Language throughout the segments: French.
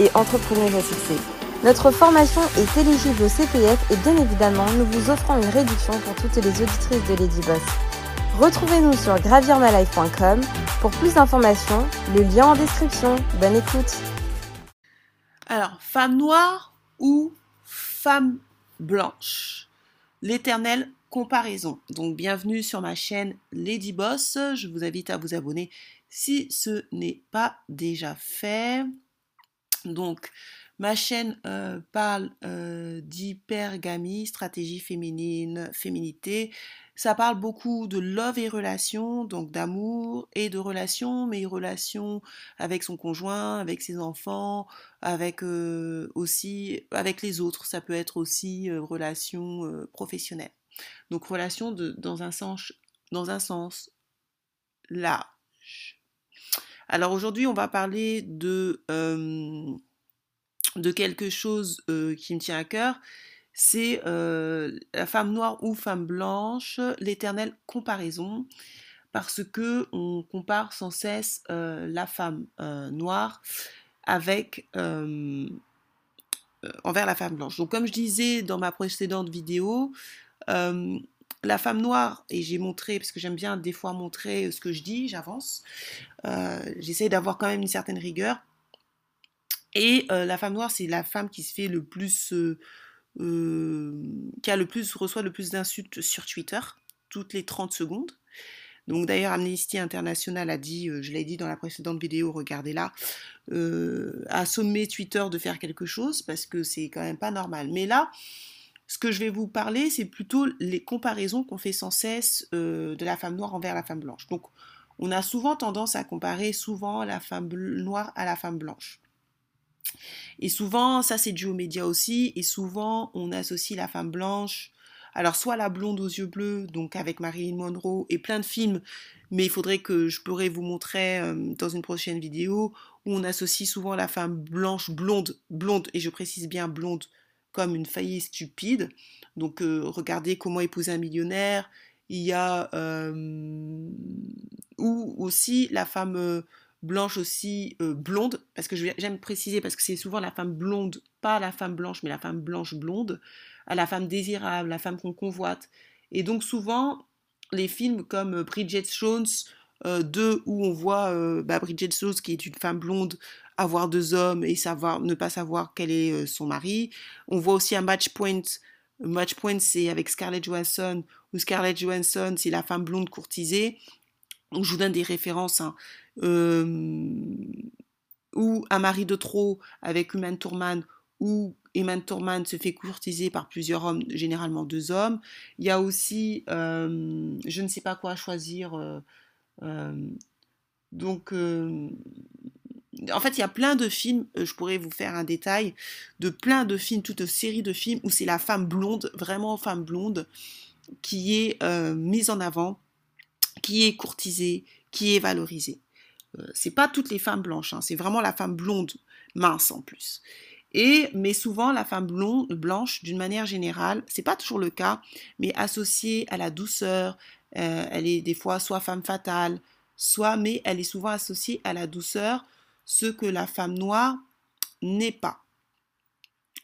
et entrepreneuse à. Notre formation est éligible au CPF et bien évidemment, nous vous offrons une réduction pour toutes les auditrices de Lady Boss. Retrouvez-nous sur gravirmalife.com pour plus d'informations, le lien en description. Bonne écoute. Alors, femme noire ou femme blanche? L'éternelle comparaison. Donc, bienvenue sur ma chaîne Lady Boss. Je vous invite à vous abonner si ce n'est pas déjà fait. Donc, ma chaîne euh, parle euh, d'hypergamie, stratégie féminine, féminité. Ça parle beaucoup de love et relations, donc d'amour et de relations, mais relations avec son conjoint, avec ses enfants, avec euh, aussi avec les autres. Ça peut être aussi relations professionnelles. Donc relations dans un sens dans un sens large. Alors aujourd'hui, on va parler de, quelque chose qui me tient à cœur. C'est la femme noire ou femme blanche, l'éternelle comparaison, parce que on compare sans cesse la femme noire avec envers la femme blanche. Donc comme je disais dans ma précédente vidéo, la femme noire, et j'ai montré, parce que j'aime bien des fois montrer ce que je dis, j'avance, euh, j'essaie d'avoir quand même une certaine rigueur. Et euh, la femme noire, c'est la femme qui se fait le plus, euh, qui a le plus, reçoit le plus d'insultes sur Twitter, toutes les 30 secondes. Donc d'ailleurs, Amnesty International a dit, je l'ai dit dans la précédente vidéo, regardez-la, a sommé Twitter de faire quelque chose parce que c'est quand même pas normal. Mais là, ce que je vais vous parler, c'est plutôt les comparaisons qu'on fait sans cesse euh, de la femme noire envers la femme blanche. Donc, on a souvent tendance à comparer souvent la femme noire à la femme blanche. Et souvent, ça c'est dû aux médias aussi, et souvent on associe la femme blanche, alors soit la blonde aux yeux bleus, donc avec Marilyn Monroe, et plein de films, mais il faudrait que je pourrais vous montrer euh, dans une prochaine vidéo, où on associe souvent la femme blanche, blonde, blonde, et je précise bien blonde, comme une faillite stupide. Donc euh, regardez comment épouser un millionnaire. Il y a euh, ou aussi la femme euh, blanche aussi blonde, parce que j'aime préciser parce que c'est souvent la femme blonde, pas la femme blanche, mais la femme blanche blonde, à la femme désirable, la femme qu'on convoite. Et donc souvent les films comme Bridget Jones 2 où on voit bah, Bridget Jones qui est une femme blonde avoir deux hommes et savoir ne pas savoir quel est euh, son mari. On voit aussi un match point. match point, c'est avec Scarlett Johansson, où Scarlett Johansson, c'est la femme blonde courtisée. Je vous donne des références. Hein. ou Un mari de trop avec Human Tourman, où Eman Tourman se fait courtiser par plusieurs hommes, généralement deux hommes. Il y a aussi Je ne sais pas quoi choisir. Euh, donc, en fait, il y a plein de films, euh, je pourrais vous faire un détail, de plein de films, toute série de films où c'est la femme blonde, vraiment femme blonde, qui est euh, mise en avant, qui est courtisée, qui est valorisée. Euh, c'est pas toutes les femmes blanches, hein, c'est vraiment la femme blonde, mince en plus. Et, mais souvent, la femme blonde, blanche, d'une manière générale, c'est pas toujours le cas, mais associée à la douceur, elle est des fois soit femme fatale, soit, mais elle est souvent associée à la douceur, ce que la femme noire n'est pas.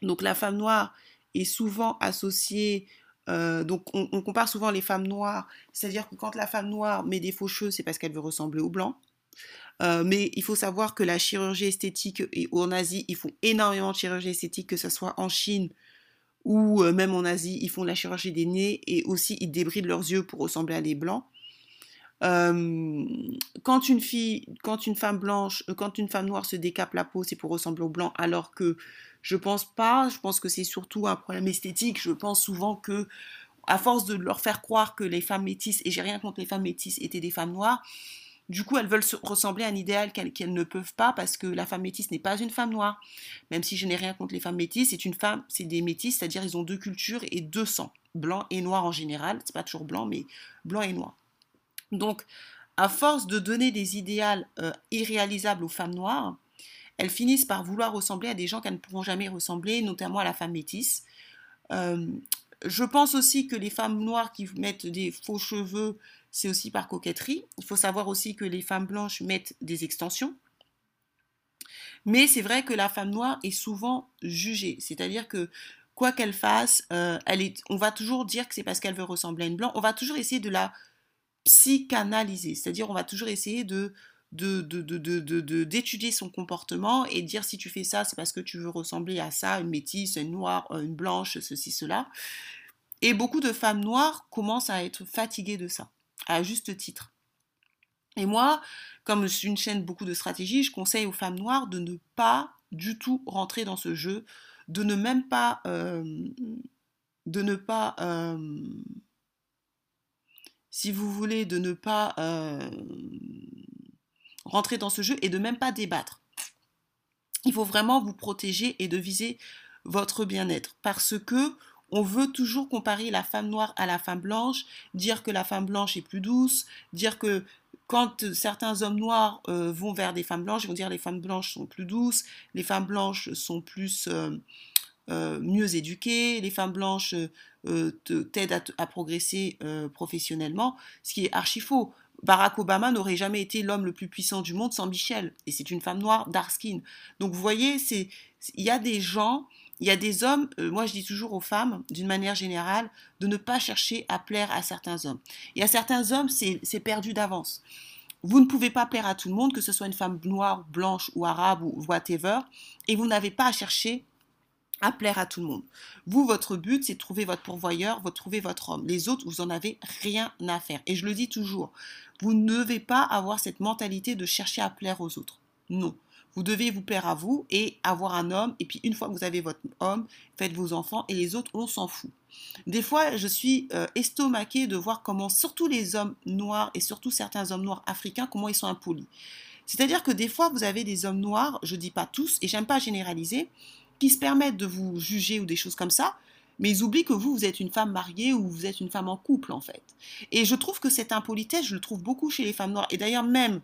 Donc la femme noire est souvent associée, euh, donc on, compare souvent les femmes noires, c'est-à-dire que quand la femme noire met des faux cheveux, c'est parce qu'elle veut ressembler au blanc. Euh, mais il faut savoir que la chirurgie esthétique, et en Asie, ils font énormément de chirurgie esthétique, que ce soit en Chine ou euh, même en Asie, ils font la chirurgie des nez et aussi ils débrident leurs yeux pour ressembler à des blancs quand une fille, quand une femme blanche, euh, quand une femme noire se décape la peau, c'est pour ressembler au blanc, alors que je pense pas. Je pense que c'est surtout un problème esthétique. Je pense souvent que, à force de leur faire croire que les femmes métisses, et j'ai rien contre les femmes métisses, étaient des femmes noires, Du coup, elles veulent ressembler à un idéal qu'elles ne peuvent pas parce que la femme métisse n'est pas une femme noire. Même si je n'ai rien contre les femmes métisses, c'est une femme, c'est des métisses, c'est-à-dire ils ont deux cultures et deux sangs, blanc et noir en général. C'est pas toujours blanc, mais blanc et noir. Donc, à force de donner des idéals euh, irréalisables aux femmes noires, elles finissent par vouloir ressembler à des gens qu'elles ne pourront jamais ressembler, notamment à la femme métisse. Euh, je pense aussi que les femmes noires qui mettent des faux cheveux, c'est aussi par coquetterie. Il faut savoir aussi que les femmes blanches mettent des extensions. Mais c'est vrai que la femme noire est souvent jugée. C'est-à-dire que quoi qu'elle fasse, euh, on va toujours dire que c'est parce qu'elle veut ressembler à une blanche. On va toujours essayer de la psychanalyser. C'est-à-dire on va toujours essayer de d'étudier son comportement et dire si tu fais ça, c'est parce que tu veux ressembler à ça, une métisse, une noire, euh, une blanche, ceci, cela. Et beaucoup de femmes noires commencent à être fatiguées de ça, à juste titre. Et moi, comme je une chaîne beaucoup de stratégies, je conseille aux femmes noires de ne pas du tout rentrer dans ce jeu, de ne même pas, euh, de ne pas, euh, si vous voulez, de ne pas rentrer dans ce jeu et de même pas débattre. Il faut vraiment vous protéger et de viser votre bien-être parce que on veut toujours comparer la femme noire à la femme blanche, dire que la femme blanche est plus douce, dire que quand certains hommes noirs euh, vont vers des femmes blanches, ils vont dire les femmes blanches sont plus douces, les femmes blanches sont plus euh, euh, mieux éduquées, les femmes blanches t'aident à, à, progresser professionnellement, ce qui est archi faux. Barack Obama n'aurait jamais été l'homme le plus puissant du monde sans Michelle. Et c'est une femme noire, dark skin. Donc vous voyez, il y a des gens, il y a des hommes, euh, moi je dis toujours aux femmes, d'une manière générale, de ne pas chercher à plaire à certains hommes. Il y a certains hommes, c'est perdu d'avance. Vous ne pouvez pas plaire à tout le monde, que ce soit une femme noire, blanche ou arabe ou whatever, et vous n'avez pas à chercher à plaire à tout le monde. Vous, votre but, c'est de trouver votre pourvoyeur, de trouver votre homme. Les autres, vous n'en avez rien à faire. Et je le dis toujours, vous ne devez pas avoir cette mentalité de chercher à plaire aux autres. Non. Vous devez vous plaire à vous et avoir un homme. Et puis une fois que vous avez votre homme, faites vos enfants et les autres, on s'en fout. Des fois, je suis euh, estomaquée de voir comment, surtout les hommes noirs et surtout certains hommes noirs africains, comment ils sont impolis. C'est-à-dire que des fois, vous avez des hommes noirs, je dis pas tous, et j'aime pas généraliser, qui se permettent de vous juger ou des choses comme ça, mais ils oublient que vous, vous êtes une femme mariée ou vous êtes une femme en couple, en fait. Et je trouve que cette impolitesse, je le trouve beaucoup chez les femmes noires. Et d'ailleurs, même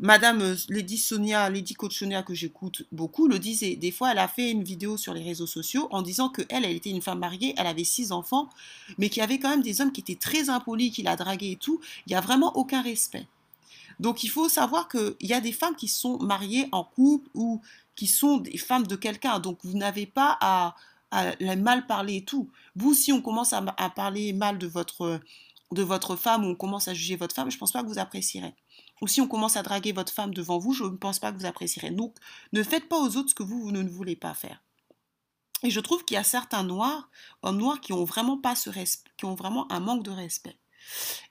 Madame euh, Lady Sonia, Lady Coach Sonia, que j'écoute beaucoup, le disait. Des fois, elle a fait une vidéo sur les réseaux sociaux en disant que elle, était une femme mariée, elle avait six enfants, mais qu'il y avait quand même des hommes qui étaient très impolis, qui la draguaient et tout. Il n'y a vraiment aucun respect. Donc, il faut savoir qu'il y a des femmes qui sont mariées en couple ou qui sont des femmes de quelqu'un. Donc vous n'avez pas à, mal parler et tout. Vous, si on commence à, parler mal de votre, de votre femme ou on commence à juger votre femme, je ne pense pas que vous apprécierez. Ou si on commence à draguer votre femme devant vous, je ne pense pas que vous apprécierez. Donc ne faites pas aux autres ce que vous, ne voulez pas faire. Et je trouve qu'il y a certains noirs, hommes noirs, qui ont vraiment pas ce respect, qui ont vraiment un manque de respect.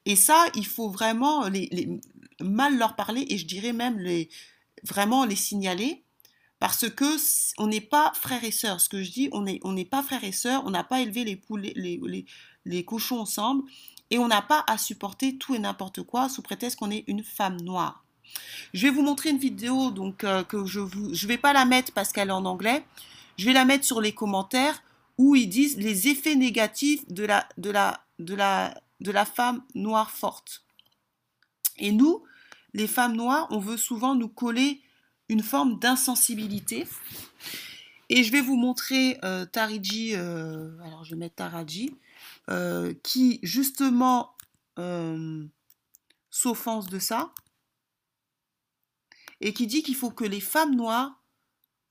Et ça, il faut vraiment les, mal leur parler et je dirais même les, vraiment les signaler parce que on n'est pas frères et sœurs. Ce que je dis, on n'est pas frères et sœurs, on n'a pas élevé les, poules, les, les, les cochons ensemble, et on n'a pas à supporter tout et n'importe quoi sous prétexte qu'on est une femme noire. Je vais vous montrer une vidéo donc euh, que je ne je vais pas la mettre parce qu'elle est en anglais. Je vais la mettre sur les commentaires où ils disent les effets négatifs de la de la de la de la femme noire forte. Et nous, les femmes noires, on veut souvent nous coller une forme d'insensibilité. Et je vais vous montrer euh, Tariji, euh, alors je vais mettre Taraji, euh, qui justement s'offense de ça et qui dit qu'il faut que les femmes noires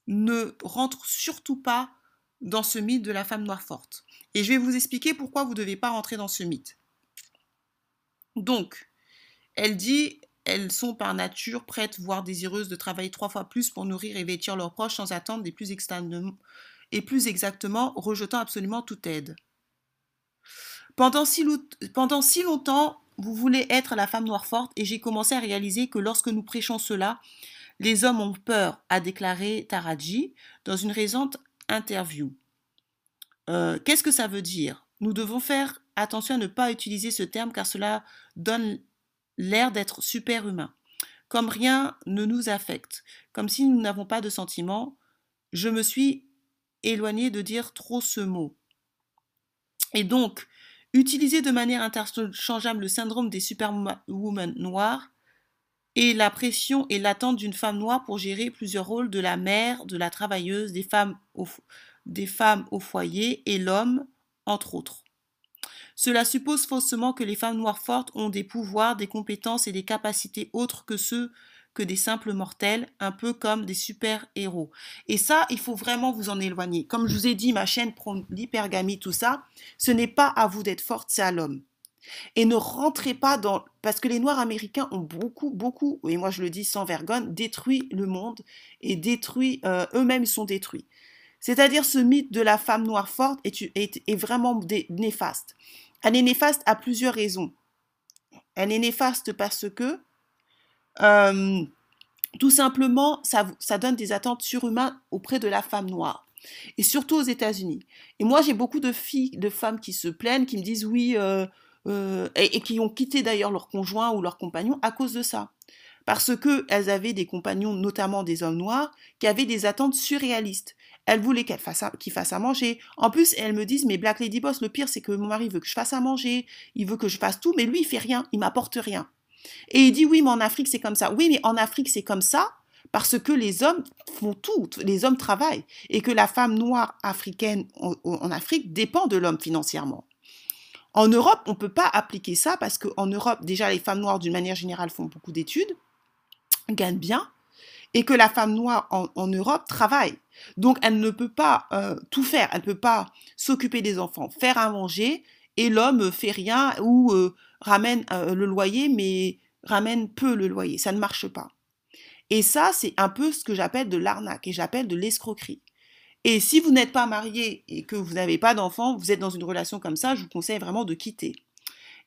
ne rentrent surtout pas dans ce mythe de la femme noire forte. Et je vais vous expliquer pourquoi vous ne devez pas rentrer dans ce mythe. Donc, elle dit elles sont par nature prêtes, voire désireuses de travailler trois fois plus pour nourrir et vêtir leurs proches sans attendre des plus et plus exactement rejetant absolument toute aide. Pendant si, pendant si longtemps, vous voulez être la femme noire forte et j'ai commencé à réaliser que lorsque nous prêchons cela, les hommes ont peur, a déclaré Taraji dans une récente interview. Euh, qu'est-ce que ça veut dire? Nous devons faire attention à ne pas utiliser ce terme car cela donne l'air d'être super humain, comme rien ne nous affecte, comme si nous n'avons pas de sentiments. Je me suis éloignée de dire trop ce mot. Et donc, utiliser de manière interchangeable le syndrome des superwomen noires et la pression et l'attente d'une femme noire pour gérer plusieurs rôles de la mère, de la travailleuse, des des femmes au foyer et l'homme, entre autres. Cela suppose faussement que les femmes noires fortes ont des pouvoirs, des compétences et des capacités autres que ceux que des simples mortels, un peu comme des super-héros. Et ça, il faut vraiment vous en éloigner. Comme je vous ai dit, ma chaîne prend l'hypergamie, tout ça, ce n'est pas à vous d'être forte, c'est à l'homme. Et ne rentrez pas dans... Parce que les Noirs américains ont beaucoup, beaucoup, et moi je le dis sans vergogne, détruit le monde et détruit, euh, eux-mêmes sont détruits. C'est-à-dire ce mythe de la femme noire forte est, vraiment néfaste. Elle est néfaste à plusieurs raisons. Elle est néfaste parce que euh, tout simplement, ça, donne des attentes surhumaines auprès de la femme noire. Et surtout aux États-Unis. Et moi, j'ai beaucoup de filles, de femmes qui se plaignent, qui me disent oui, euh, euh, et, qui ont quitté d'ailleurs leur conjoint ou leur compagnon à cause de ça. Parce qu'elles avaient des compagnons, notamment des hommes noirs, qui avaient des attentes surréalistes. Elles voulaient qu'ils fassent, fasse à manger. En plus, elles me disent, mais Black Lady Boss, le pire, c'est que mon mari veut que je fasse à manger, il veut que je fasse tout, mais lui, il fait rien, il m'apporte rien. Et il dit oui, mais en Afrique, c'est comme ça. Oui, mais en Afrique, c'est comme ça parce que les hommes font tout, les hommes travaillent, et que la femme noire africaine en, Afrique dépend de l'homme financièrement. En Europe, on ne peut pas appliquer ça parce qu'en Europe, déjà, les femmes noires, d'une manière générale, font beaucoup d'études, gagnent bien, et que la femme noire en, Europe travaille. Donc, elle ne peut pas euh, tout faire, elle ne peut pas s'occuper des enfants, faire à manger, et l'homme fait rien ou euh, ramène euh, le loyer, mais ramène peu le loyer. Ça ne marche pas. Et ça, c'est un peu ce que j'appelle de l'arnaque et j'appelle de l'escroquerie. Et si vous n'êtes pas marié et que vous n'avez pas d'enfant, vous êtes dans une relation comme ça, je vous conseille vraiment de quitter.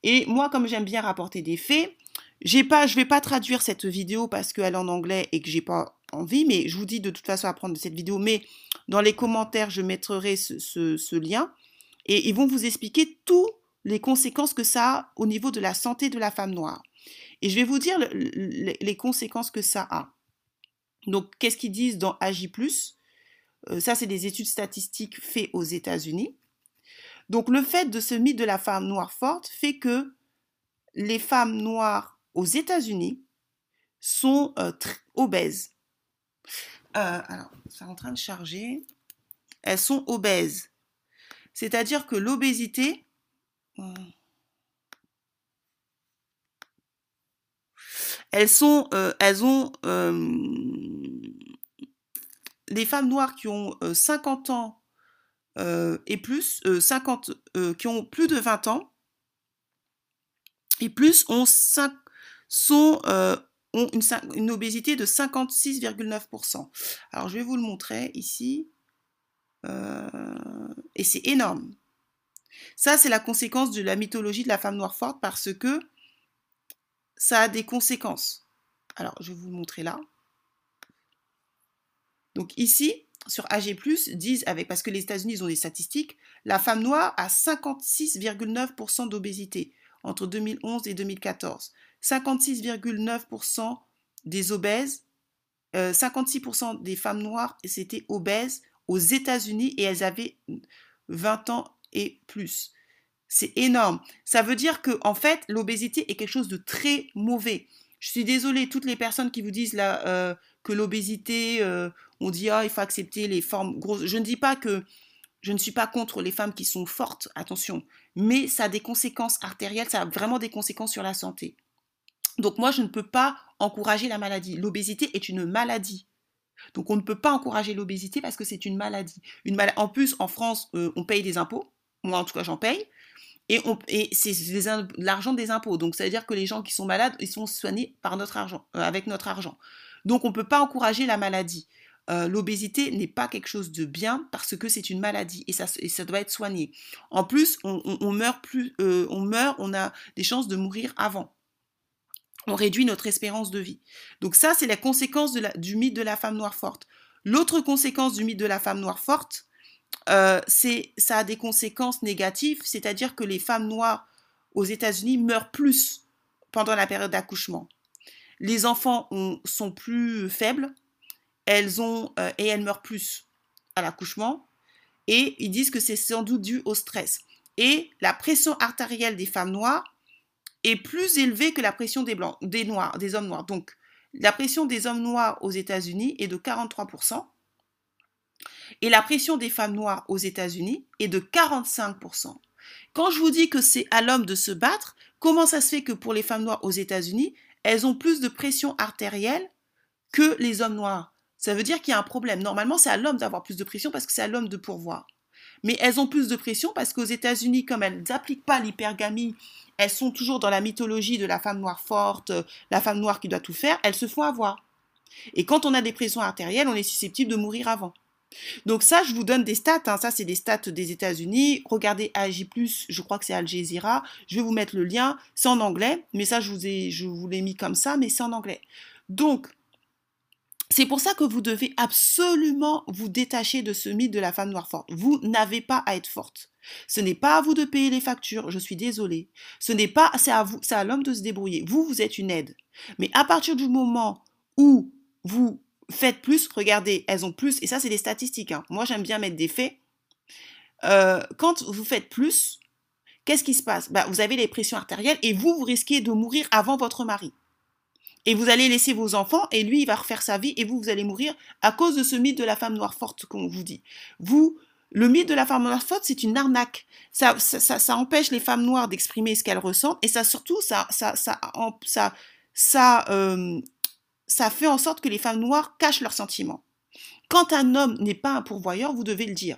Et moi, comme j'aime bien rapporter des faits, j'ai pas, je vais pas traduire cette vidéo parce qu'elle est en anglais et que j'ai pas envie, mais je vous dis de toute façon à prendre cette vidéo. Mais dans les commentaires, je mettrai ce, lien et ils vont vous expliquer tout les conséquences que ça a au niveau de la santé de la femme noire. Et je vais vous dire les conséquences que ça a. Donc, qu'est-ce qu'ils disent dans AJ euh, Ça, c'est des études statistiques faites aux États-Unis. Donc, le fait de ce mythe de la femme noire forte fait que les femmes noires aux États-Unis sont euh, obèses. Euh, alors, c'est en train de charger. Elles sont obèses. C'est-à-dire que l'obésité, elles sont, euh, elles ont, euh, les femmes noires qui ont 50 euh, ans et plus, 50, qui ont plus de 20 ans et plus, ont, sont, ont une, obésité de 56,9%. Alors je vais vous le montrer ici. et c'est énorme. Ça, c'est la conséquence de la mythologie de la femme noire forte parce que ça a des conséquences. Alors, je vais vous le montrer là. Donc ici, sur AG+, disent, avec, parce que les États-Unis ont des statistiques, la femme noire a 56,9% d'obésité entre 2011 et 2014. 56,9% des obèses, 56% euh, des femmes noires c'était obèses aux États-Unis et elles avaient 20 ans et plus. C'est énorme. Ça veut dire que, en fait, l'obésité est quelque chose de très mauvais. Je suis désolée, toutes les personnes qui vous disent là euh, que l'obésité, euh, on dit ah il faut accepter les formes grosses. Je ne dis pas que je ne suis pas contre les femmes qui sont fortes, attention, mais ça a des conséquences artérielles, ça a vraiment des conséquences sur la santé. Donc moi je ne peux pas encourager la maladie. L'obésité est une maladie. Donc on ne peut pas encourager l'obésité parce que c'est une maladie. En plus, en France, euh, on paye des impôts moi en tout cas j'en paye, et, c'est l'argent des impôts. Donc ça veut dire que les gens qui sont malades, ils sont soignés par notre argent, euh, avec notre argent. Donc on ne peut pas encourager la maladie. Euh, l'obésité n'est pas quelque chose de bien parce que c'est une maladie et ça, doit être soigné. En plus, on, meurt plus, on meurt, on a des chances de mourir avant. On réduit notre espérance de vie. Donc ça, c'est la conséquence du mythe de la femme noire forte. L'autre conséquence du mythe de la femme noire forte, euh, ça a des conséquences négatives, c'est-à-dire que les femmes noires aux États-Unis meurent plus pendant la période d'accouchement. Les enfants sont plus faibles, elles ont euh, et elles meurent plus à l'accouchement. Et ils disent que c'est sans doute dû au stress. Et la pression artérielle des femmes noires est plus élevée que la pression des noirs, des hommes noirs. Donc, la pression des hommes noirs aux États-Unis est de 43%. Et la pression des femmes noires aux États-Unis est de 45%. Quand je vous dis que c'est à l'homme de se battre, comment ça se fait que pour les femmes noires aux États-Unis, elles ont plus de pression artérielle que les hommes noirs? Ça veut dire qu'il y a un problème. Normalement, c'est à l'homme d'avoir plus de pression parce que c'est à l'homme de pourvoir. Mais elles ont plus de pression parce qu'aux États-Unis, comme elles n'appliquent pas l'hypergamie, elles sont toujours dans la mythologie de la femme noire forte, la femme noire qui doit tout faire, elles se font avoir. Et quand on a des pressions artérielles, on est susceptible de mourir avant. Donc ça, je vous donne des stats. Hein. Ça, c'est des stats des États-Unis. Regardez AJ+, je crois que c'est Al Jazeera. Je vais vous mettre le lien. C'est en anglais, mais ça, je vous l'ai mis comme ça, mais c'est en anglais. Donc, c'est pour ça que vous devez absolument vous détacher de ce mythe de la femme noire forte. Vous n'avez pas à être forte. Ce n'est pas à vous de payer les factures, je suis désolée. Ce n'est pas, c'est à vous, c'est à l'homme de se débrouiller. Vous, vous êtes une aide. Mais à partir du moment où vous faites plus, regardez, elles ont plus, et ça c'est des statistiques, hein. moi j'aime bien mettre des faits. Euh, quand vous faites plus, qu'est-ce qui se passe? Bah, Vous avez les pressions artérielles et vous, vous risquez de mourir avant votre mari. Et vous allez laisser vos enfants et lui, il va refaire sa vie et vous, vous allez mourir à cause de ce mythe de la femme noire forte qu'on vous dit. Vous, le mythe de la femme noire forte, c'est une arnaque. Ça, ça, empêche les femmes noires d'exprimer ce qu'elles ressentent et ça surtout, ça, ça, ça, ça, ça, euh, ça fait en sorte que les femmes noires cachent leurs sentiments. Quand un homme n'est pas un pourvoyeur, vous devez le dire.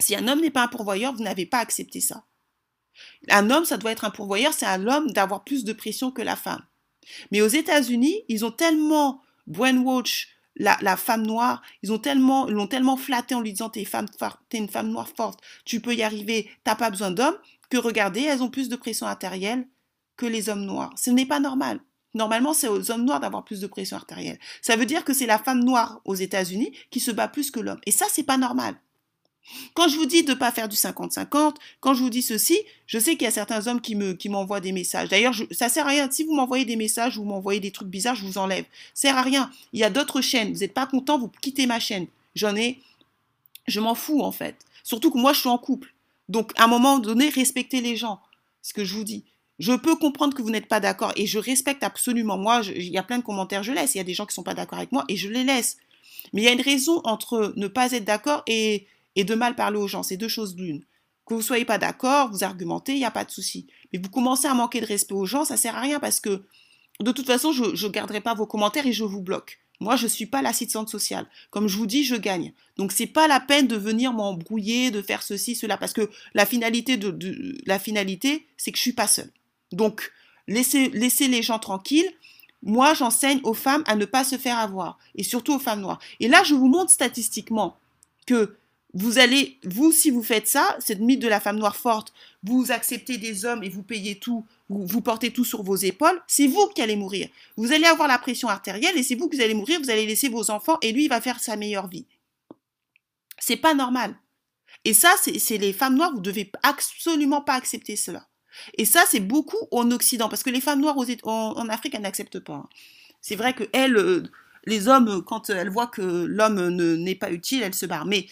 Si un homme n'est pas un pourvoyeur, vous n'avez pas accepté ça. Un homme, ça doit être un pourvoyeur, c'est à l'homme d'avoir plus de pression que la femme. Mais aux États-Unis, ils ont tellement brainwash la, la femme noire, ils ont tellement, l'ont tellement flatté en lui disant t'es, femme, t'es une femme noire forte, tu peux y arriver, t'as pas besoin d'hommes, que regardez, elles ont plus de pression artérielle que les hommes noirs. Ce n'est pas normal. Normalement, c'est aux hommes noirs d'avoir plus de pression artérielle. Ça veut dire que c'est la femme noire aux États-Unis qui se bat plus que l'homme. Et ça, c'est pas normal. Quand je vous dis de ne pas faire du 50-50, quand je vous dis ceci, je sais qu'il y a certains hommes qui me qui m'envoient des messages. D'ailleurs, ça sert à rien. Si vous m'envoyez des messages ou vous m'envoyez des trucs bizarres, je vous enlève. Ça sert à rien. Il y a d'autres chaînes. Vous n'êtes pas content, vous quittez ma chaîne. J'en ai. Je m'en fous en fait. Surtout que moi, je suis en couple. Donc, à un moment donné, respectez les gens. Ce que je vous dis. Je peux comprendre que vous n'êtes pas d'accord et je respecte absolument. Moi, il y a plein de commentaires, je laisse. Il y a des gens qui ne sont pas d'accord avec moi et je les laisse. Mais il y a une raison entre ne pas être d'accord et, et de mal parler aux gens. C'est deux choses l'une. Que vous ne soyez pas d'accord, vous argumentez, il n'y a pas de souci. Mais vous commencez à manquer de respect aux gens, ça ne sert à rien parce que de toute façon, je ne garderai pas vos commentaires et je vous bloque. Moi, je ne suis pas l'assistante sociale. Comme je vous dis, je gagne. Donc, c'est pas la peine de venir m'embrouiller, de faire ceci, cela, parce que la finalité la finalité, c'est que je suis pas seule. Donc, laissez, les gens tranquilles. Moi, j'enseigne aux femmes à ne pas se faire avoir, et surtout aux femmes noires. Et là, je vous montre statistiquement que vous allez, vous, si vous faites ça, cette mythe de la femme noire forte, vous acceptez des hommes et vous payez tout, vous, portez tout sur vos épaules, c'est vous qui allez mourir. Vous allez avoir la pression artérielle et c'est vous qui allez mourir, vous allez laisser vos enfants et lui, il va faire sa meilleure vie. C'est pas normal. Et ça, c'est les femmes noires, vous devez absolument pas accepter cela. Et ça, c'est beaucoup en Occident, parce que les femmes noires en, Afrique, elles n'acceptent pas. Hein. C'est vrai que elles, euh, les hommes, quand elles voient que l'homme n'est pas utile, elles se barrent. Mais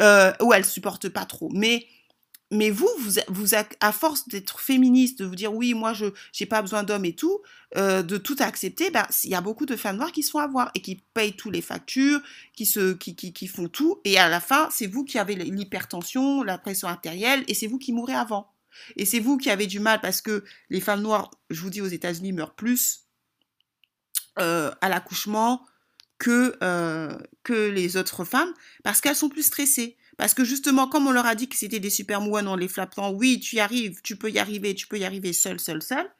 euh, ou elles supportent pas trop. Mais mais vous, vous, vous à force d'être féministe, de vous dire oui, moi je j'ai pas besoin d'hommes et tout, euh, de tout accepter, ben il y a beaucoup de femmes noires qui se font avoir et qui payent tous les factures, qui se qui, qui, qui font tout et à la fin c'est vous qui avez l'hypertension, la pression artérielle et c'est vous qui mourrez avant. Et c'est vous qui avez du mal parce que les femmes noires, je vous dis, aux États-Unis meurent plus euh, à l'accouchement que, euh, que les autres femmes parce qu'elles sont plus stressées. Parce que justement, comme on leur a dit que c'était des super moines en les flappant, oui, tu y arrives, tu peux y arriver, tu peux y arriver seul, seul, seul.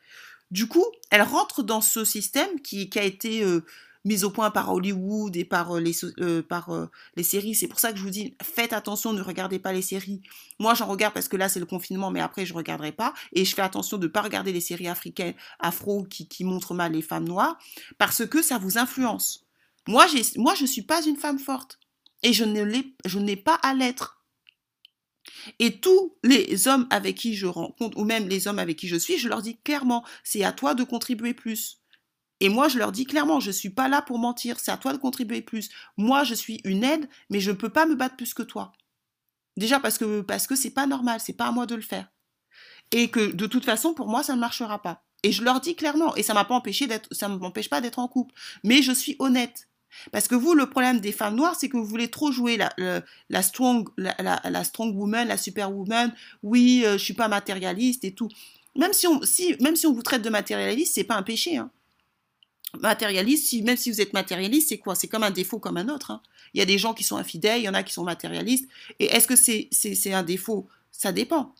Du coup, elles rentrent dans ce système qui, a été euh, mise au point par Hollywood et par euh, les, séries. C'est pour ça que je vous dis, faites attention, ne regardez pas les séries. Moi, j'en regarde parce que là, c'est le confinement, mais après, je ne regarderai pas. Et je fais attention de ne pas regarder les séries africaines, afro, qui montrent mal les femmes noires, parce que ça vous influence. Moi, moi je ne suis pas une femme forte. Et je n'ai pas à l'être. Et tous les hommes avec qui je rencontre, ou même les hommes avec qui je suis, je leur dis clairement, c'est à toi de contribuer plus. Et moi, je leur dis clairement, je ne suis pas là pour mentir, c'est à toi de contribuer plus. Moi, je suis une aide, mais je ne peux pas me battre plus que toi. Déjà parce que parce que pas normal, c'est pas à moi de le faire. Et que de toute façon, pour moi, ça ne marchera pas. Et je leur dis clairement, et ça m'a pas empêché d'être, ça ne m'empêche pas d'être en couple. Mais je suis honnête. Parce que vous, le problème des femmes noires, c'est que vous voulez trop jouer la, la, strong, la, strong woman, la superwoman. Oui, je euh, je suis pas matérialiste et tout. Même si on, si, même si on vous traite de matérialiste, c'est pas un péché. Hein matérialiste, même si vous êtes matérialiste, c'est quoi? C'est comme un défaut comme un autre. Hein. Il y a des gens qui sont infidèles, il y en a qui sont matérialistes. Et est-ce que c'est c'est un défaut? Ça dépend.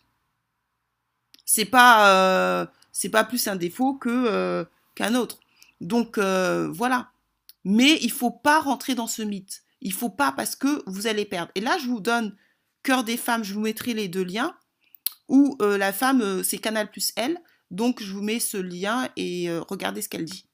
C'est pas euh, pas plus un défaut que euh, qu'un autre. Donc euh, voilà. Mais il faut pas rentrer dans ce mythe. Il faut pas parce que vous allez perdre. Et là, je vous donne cœur des femmes. Je vous mettrai les deux liens. Où la femme, c'est Canal plus elle. Donc je vous mets ce lien et regardez ce qu'elle dit.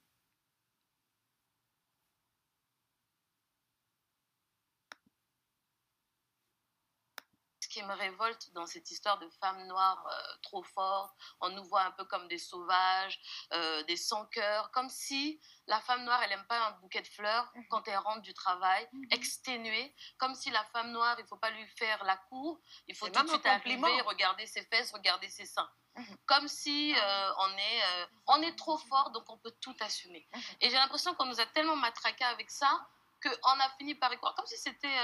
Qui me révolte dans cette histoire de femmes noires euh, trop fortes, on nous voit un peu comme des sauvages, euh, des sans-cœurs, comme si la femme noire, elle n'aime pas un bouquet de fleurs mhm. quand elle rentre du travail, mhm. exténuée, comme si la femme noire, il ne faut pas lui faire la cour, il faut tout de suite arriver, regarder ses fesses, regarder ses seins. Mhm. Comme si euh, on, est, on est trop fort, donc on peut tout assumer. Et j'ai l'impression qu'on nous a tellement matraqués avec ça qu'on a fini par y croire, comme si c'était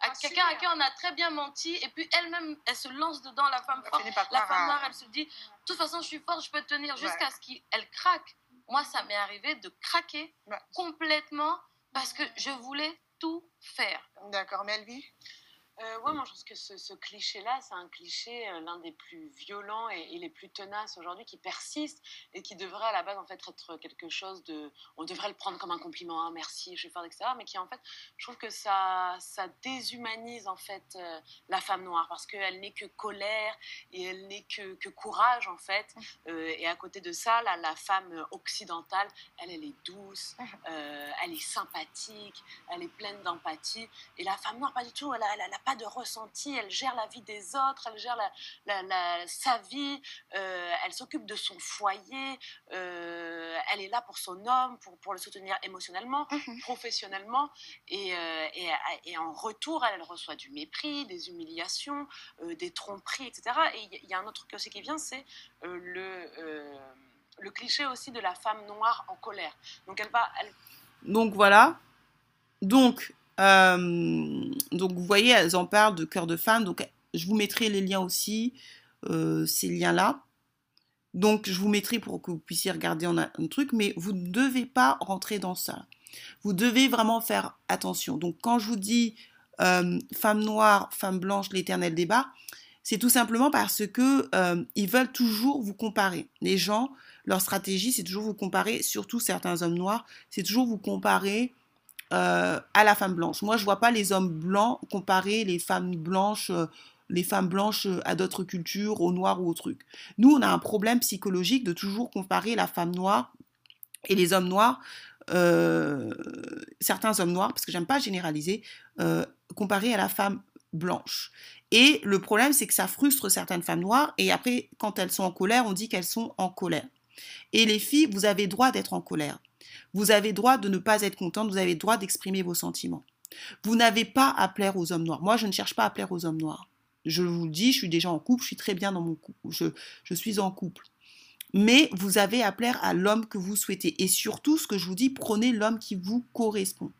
à quelqu'un à qui on a très bien menti et puis elle-même elle se lance dedans la femme forte. la femme noire elle se dit de toute façon je suis forte je peux tenir jusqu'à ce qu'elle craque. Moi ça m'est arrivé de craquer complètement parce que je voulais tout faire. D'accord Melvie euh, ouais, moi je pense que ce, cliché-là, c'est un cliché euh, l'un des plus violents et, les plus tenaces aujourd'hui, qui persiste et qui devrait à la base en fait être quelque chose de, on devrait le prendre comme un compliment, hein, merci, je suis forte, etc. Mais qui en fait, je trouve que ça, ça déshumanise en fait euh, la femme noire parce qu'elle n'est que colère et elle n'est que, que, courage en fait. Mmh. et à côté de ça, la, la femme occidentale, elle, elle est douce, mmh. elle est sympathique, elle est pleine d'empathie. Et la femme noire, pas du tout. Elle a, elle a de ressenti, elle gère la vie des autres, elle gère la, sa vie, euh, elle s'occupe de son foyer, euh, elle est là pour son homme, pour, pour le soutenir émotionnellement, mhm. professionnellement, et, euh, et, et, en retour, elle, reçoit du mépris, des humiliations, des tromperies, etc. Et il y, a un autre truc aussi qui vient, c'est le, le cliché aussi de la femme noire en colère. Donc elle va... Elle... Donc voilà. Donc donc vous voyez, elles en parlent de cœur de femme. Donc je vous mettrai les liens aussi, euh, ces liens-là. Donc je vous mettrai pour que vous puissiez regarder un, truc, mais vous ne devez pas rentrer dans ça. Vous devez vraiment faire attention. Donc quand je vous dis euh, femme noire, femme blanche, l'éternel débat, c'est tout simplement parce que ils veulent toujours vous comparer. Les gens, leur stratégie, c'est toujours vous comparer, surtout certains hommes noirs, c'est toujours vous comparer euh, à la femme blanche. Moi, je vois pas les hommes blancs comparer les femmes blanches, euh, les femmes blanches euh, à d'autres cultures, aux noirs ou aux trucs. Nous, on a un problème psychologique de toujours comparer la femme noire et les hommes noirs, certains hommes noirs, parce que j'aime pas généraliser, comparer à la femme blanche. Et le problème, c'est que ça frustre certaines femmes noires, et après, quand elles sont en colère, on dit qu'elles sont en colère. Et les filles, vous avez droit d'être en colère. Vous avez droit de ne pas être contente, vous avez droit d'exprimer vos sentiments. Vous n'avez pas à plaire aux hommes noirs. Moi, je ne cherche pas à plaire aux hommes noirs. Je vous le dis, je suis déjà en couple, je suis très bien dans mon couple, je, suis en couple. Mais vous avez à plaire à l'homme que vous souhaitez. Et surtout, ce que je vous dis, prenez l'homme qui vous correspond.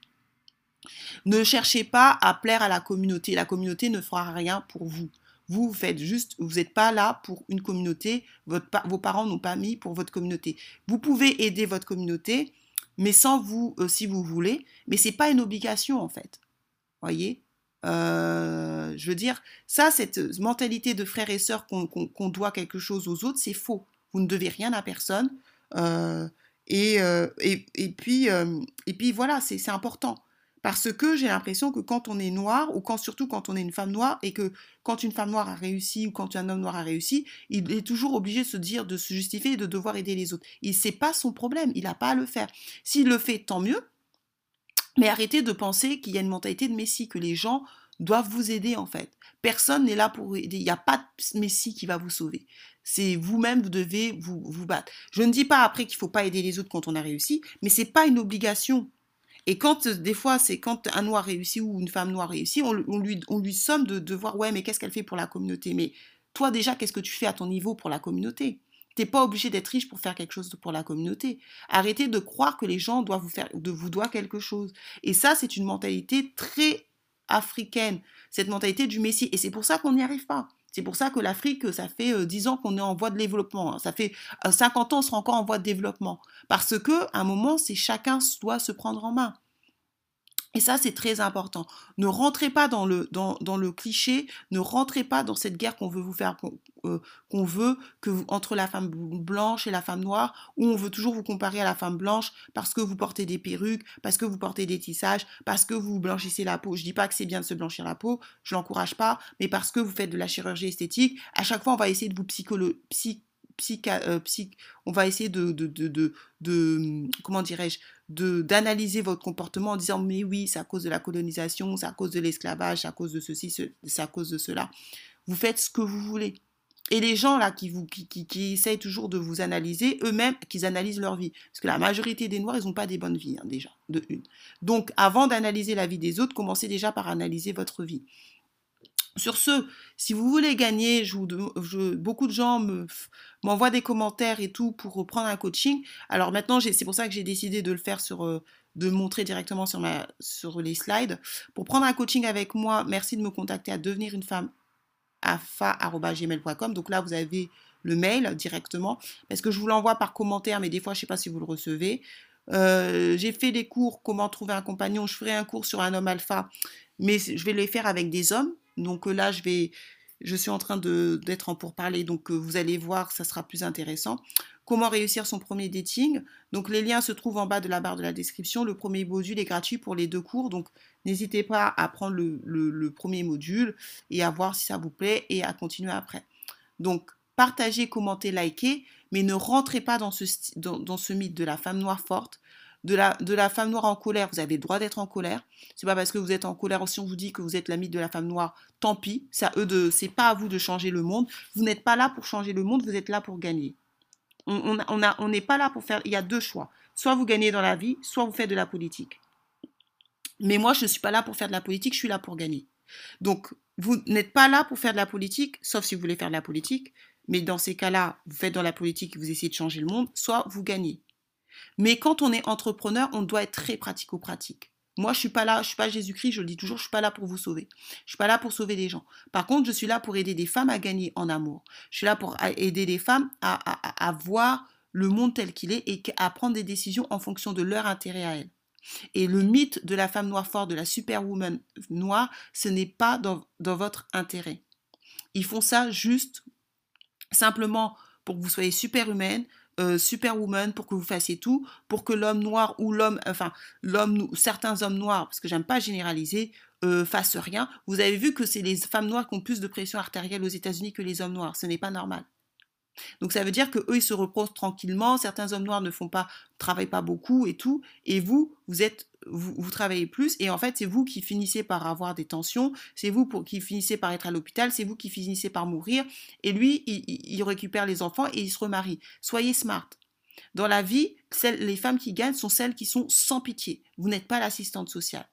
Ne cherchez pas à plaire à la communauté. La communauté ne fera rien pour vous. Vous faites juste, vous n'êtes pas là pour une communauté. vos parents n'ont pas mis pour votre communauté. Vous pouvez aider votre communauté, mais sans vous, euh, si vous voulez. Mais c'est pas une obligation en fait. Voyez? Euh, je veux dire, ça, cette mentalité de frères et sœurs qu'on doit quelque chose aux autres, c'est faux. Vous ne devez rien à personne. Euh, et, et, et, puis, et puis voilà, c'est important. Parce que j'ai l'impression que quand on est noir, ou quand surtout quand on est une femme noire, et que quand une femme noire a réussi ou quand un homme noir a réussi, il est toujours obligé de se dire, de se justifier et de devoir aider les autres. Et c'est pas son problème, il n'a pas à le faire. S'il le fait, tant mieux. Mais arrêtez de penser qu'il y a une mentalité de Messie, que les gens doivent vous aider en fait. Personne n'est là pour aider. Il n'y a pas de Messie qui va vous sauver. C'est vous-même, vous devez vous, vous battre. Je ne dis pas après qu'il ne faut pas aider les autres quand on a réussi, mais c'est pas une obligation. Et quand, des fois, c'est quand un noir réussit ou une femme noire réussit, on, lui, on lui somme de, de voir, ouais, mais qu'est-ce qu'elle fait pour la communauté? Mais toi, déjà, qu'est-ce que tu fais à ton niveau pour la communauté? T'es pas obligé d'être riche pour faire quelque chose pour la communauté. Arrêtez de croire que les gens doivent vous faire, de vous doivent quelque chose. Et ça, c'est une mentalité très africaine, cette mentalité du Messie. Et c'est pour ça qu'on n'y arrive pas. C'est pour ça que l'Afrique, ça fait 10 euh, ans qu'on est en voie de développement. Hein. Ça fait 50 euh, ans, on sera encore en voie de développement. Parce que, à un moment, c'est chacun doit se prendre en main. Et ça, c'est très important. Ne rentrez pas dans le, cliché, ne rentrez pas dans cette guerre qu'on veut vous faire, qu'on euh, veut que entre la femme blanche et la femme noire, où on veut toujours vous comparer à la femme blanche parce que vous portez des perruques, parce que vous portez des tissages, parce que vous blanchissez la peau. Je dis pas que c'est bien de se blanchir la peau, je l'encourage pas, mais parce que vous faites de la chirurgie esthétique, à chaque fois, on va essayer de vous euh, on va essayer de, de comment dirais-je, d'analyser votre comportement en disant mais oui, c'est à cause de la colonisation, c'est à cause de l'esclavage, c'est à cause de ceci, c'est à cause de cela. Vous faites ce que vous voulez. Et les gens là qui vous qui, qui, essayent toujours de vous analyser, eux-mêmes, qu'ils analysent leur vie. Parce que la majorité des Noirs, ils n'ont pas des bonnes vies, hein, déjà, de une. Donc, avant d'analyser la vie des autres, commencez déjà par analyser votre vie. Sur ce, si vous voulez gagner, beaucoup de gens m'envoient des commentaires et tout pour prendre un coaching. Alors maintenant, c'est pour ça que j'ai décidé de le faire sur, euh, de montrer directement sur, les slides. Pour prendre un coaching avec moi, merci de me contacter à devenir une femme. Donc là, vous avez le mail directement parce que je vous l'envoie par commentaire, mais des fois, je ne sais pas si vous le recevez. Euh, j'ai fait des cours comment trouver un compagnon. Je ferai un cours sur un homme alpha, mais je vais les faire avec des hommes donc euh, là, je suis en train d'être en pourparler, donc euh, vous allez voir, ça sera plus intéressant. Comment réussir son premier dating? Donc les liens se trouvent en bas de la barre de la description. Le premier module est gratuit pour les deux cours, donc n'hésitez pas à prendre le, premier module et à voir si ça vous plaît et à continuer après. Donc partagez, commentez, likez, mais ne rentrez pas dans ce mythe de la femme noire forte de la, femme noire en colère, vous avez le droit d'être en colère. C'est pas parce que vous êtes en colère, si on vous dit que vous êtes l'ami de la femme noire, tant pis. C'est à de, c'est pas à vous de changer le monde. Vous n'êtes pas là pour changer le monde, vous êtes là pour gagner. On, n'est pas là pour faire. Il y a deux choix. Soit vous gagnez dans la vie, soit vous faites de la politique. Mais moi, je ne suis pas là pour faire de la politique, je suis là pour gagner. Donc, vous n'êtes pas là pour faire de la politique, sauf si vous voulez faire de la politique. Mais dans ces cas-là, vous faites dans la politique, vous essayez de changer le monde, soit vous gagnez. Mais quand on est entrepreneur, on doit être très pratico-pratique. Moi, je suis pas là, je suis pas Jésus-Christ, je le dis toujours, je suis pas là pour vous sauver. Je suis pas là pour sauver des gens. Par contre, je suis là pour aider des femmes à gagner en amour. Je suis là pour aider des femmes à, voir le monde tel qu'il est et à prendre des décisions en fonction de leur intérêt à elles. Et le mythe de la femme noire forte, de la superwoman noire, ce n'est pas dans, dans votre intérêt. Ils font ça juste simplement pour que vous soyez superhumaine, euh, superwoman pour que vous fassiez tout, pour que l'homme noir ou l'homme, enfin l'homme, certains hommes noirs, parce que j'aime pas généraliser, euh, fassent rien. Vous avez vu que c'est les femmes noires qui ont plus de pression artérielle aux États-Unis que les hommes noirs. Ce n'est pas normal. Donc ça veut dire que eux ils se reposent tranquillement, certains hommes noirs ne font pas, travaillent pas beaucoup et tout, et vous, vous êtes, vous, travaillez plus, et en fait c'est vous qui finissez par avoir des tensions, c'est vous pour, qui finissez par être à l'hôpital, c'est vous qui finissez par mourir, et lui il, récupère les enfants et il se remarie. Soyez smart. Dans la vie, les femmes qui gagnent sont celles qui sont sans pitié. Vous n'êtes pas l'assistante sociale.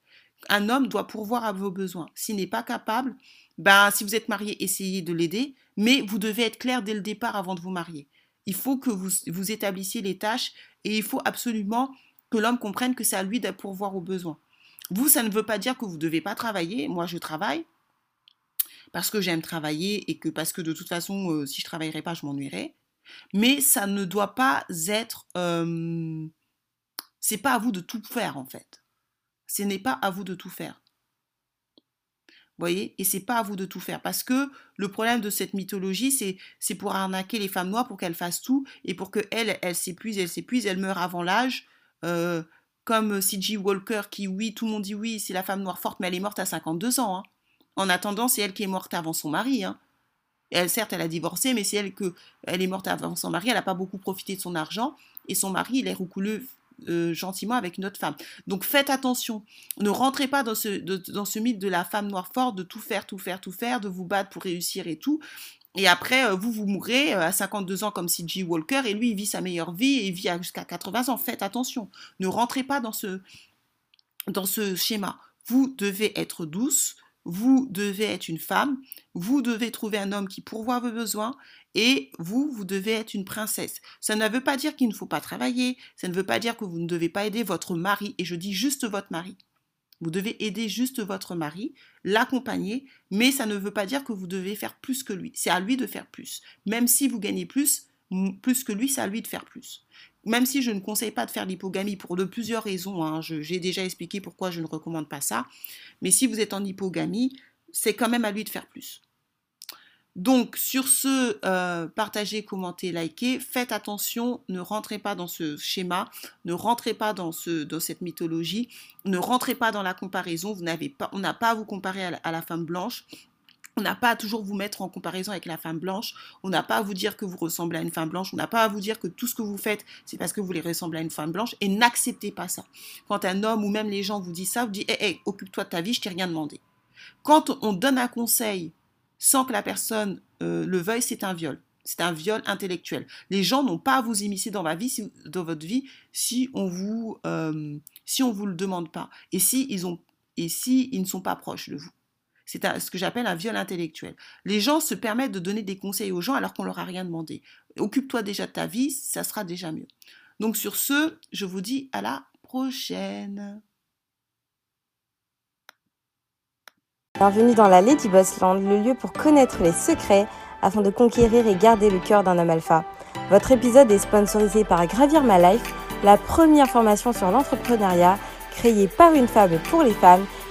Un homme doit pourvoir à vos besoins. S'il n'est pas capable, ben, si vous êtes marié, essayez de l'aider, mais vous devez être clair dès le départ avant de vous marier. Il faut que vous, vous établissiez les tâches et il faut absolument que l'homme comprenne que c'est à lui de pourvoir aux besoins. Vous, ça ne veut pas dire que vous ne devez pas travailler. Moi, je travaille parce que j'aime travailler et que parce que de toute façon, euh, si je ne travaillerais pas, je m'ennuierais. Mais ça ne doit pas être. Euh, c'est pas à vous de tout faire en fait. Ce n'est pas à vous de tout faire voyez Et c'est pas à vous de tout faire. Parce que le problème de cette mythologie, c'est, c'est pour arnaquer les femmes noires pour qu'elles fassent tout et pour qu'elles, elles s'épuisent, elles s'épuisent, elles meurent avant l'âge. Euh, comme C.G. Walker, qui, oui, tout le monde dit oui, c'est la femme noire forte, mais elle est morte à 52 ans. Hein. En attendant, c'est elle qui est morte avant son mari. Hein. Elle, certes, elle a divorcé, mais c'est elle que elle est morte avant son mari. Elle n'a pas beaucoup profité de son argent. Et son mari, il est roucouleux euh, gentiment avec une autre femme. Donc faites attention. Ne rentrez pas dans ce, dans ce mythe de la femme noire forte, de tout faire, tout faire, tout faire, de vous battre pour réussir et tout. Et après, euh, vous, vous mourrez à 52 ans comme C.G. Walker, et lui, il vit sa meilleure vie, et il vit jusqu'à 80 ans. Faites attention. Ne rentrez pas dans ce, dans ce schéma. Vous devez être douce, vous devez être une femme, vous devez trouver un homme qui pourvoit vos besoins, et vous, vous devez être une princesse. Ça ne veut pas dire qu'il ne faut pas travailler, ça ne veut pas dire que vous ne devez pas aider votre mari, et je dis juste votre mari. Vous devez aider juste votre mari, l'accompagner, mais ça ne veut pas dire que vous devez faire plus que lui. C'est à lui de faire plus. Même si vous gagnez plus, plus que lui, c'est à lui de faire plus. Même si je ne conseille pas de faire l'hypogamie pour de plusieurs raisons, hein, j'ai déjà expliqué pourquoi je ne recommande pas ça, mais si vous êtes en hypogamie, c'est quand même à lui de faire plus. Donc, sur ce, euh, partagez, commentez, likez. Faites attention, ne rentrez pas dans ce schéma, ne rentrez pas dans, ce, dans cette mythologie, ne rentrez pas dans la comparaison. On n'a pas à vous comparer à la, femme blanche. On n'a pas à toujours vous mettre en comparaison avec la femme blanche. On n'a pas à vous dire que vous ressemblez à une femme blanche. On n'a pas à vous dire que tout ce que vous faites, c'est parce que vous voulez ressembler à une femme blanche. Et n'acceptez pas ça. Quand un homme ou même les gens vous disent ça, vous dites, hé, hey, occupe-toi de ta vie, je t'ai rien demandé. Quand on donne un conseil sans que la personne euh, le veuille, c'est un viol. C'est un viol intellectuel. Les gens n'ont pas à vous immiscer dans, vie, dans votre vie si on vous, euh, si on vous le demande pas et si et si ils ne sont pas proches de vous. C'est ce que j'appelle un viol intellectuel. Les gens se permettent de donner des conseils aux gens alors qu'on leur a rien demandé. Occupe-toi déjà de ta vie, ça sera déjà mieux. Donc sur ce, je vous dis à la prochaine. Bienvenue dans la Lady Boss Land, le lieu pour connaître les secrets afin de conquérir et garder le cœur d'un homme alpha. Votre épisode est sponsorisé par Gravir My Life, la première formation sur l'entrepreneuriat créée par une femme pour les femmes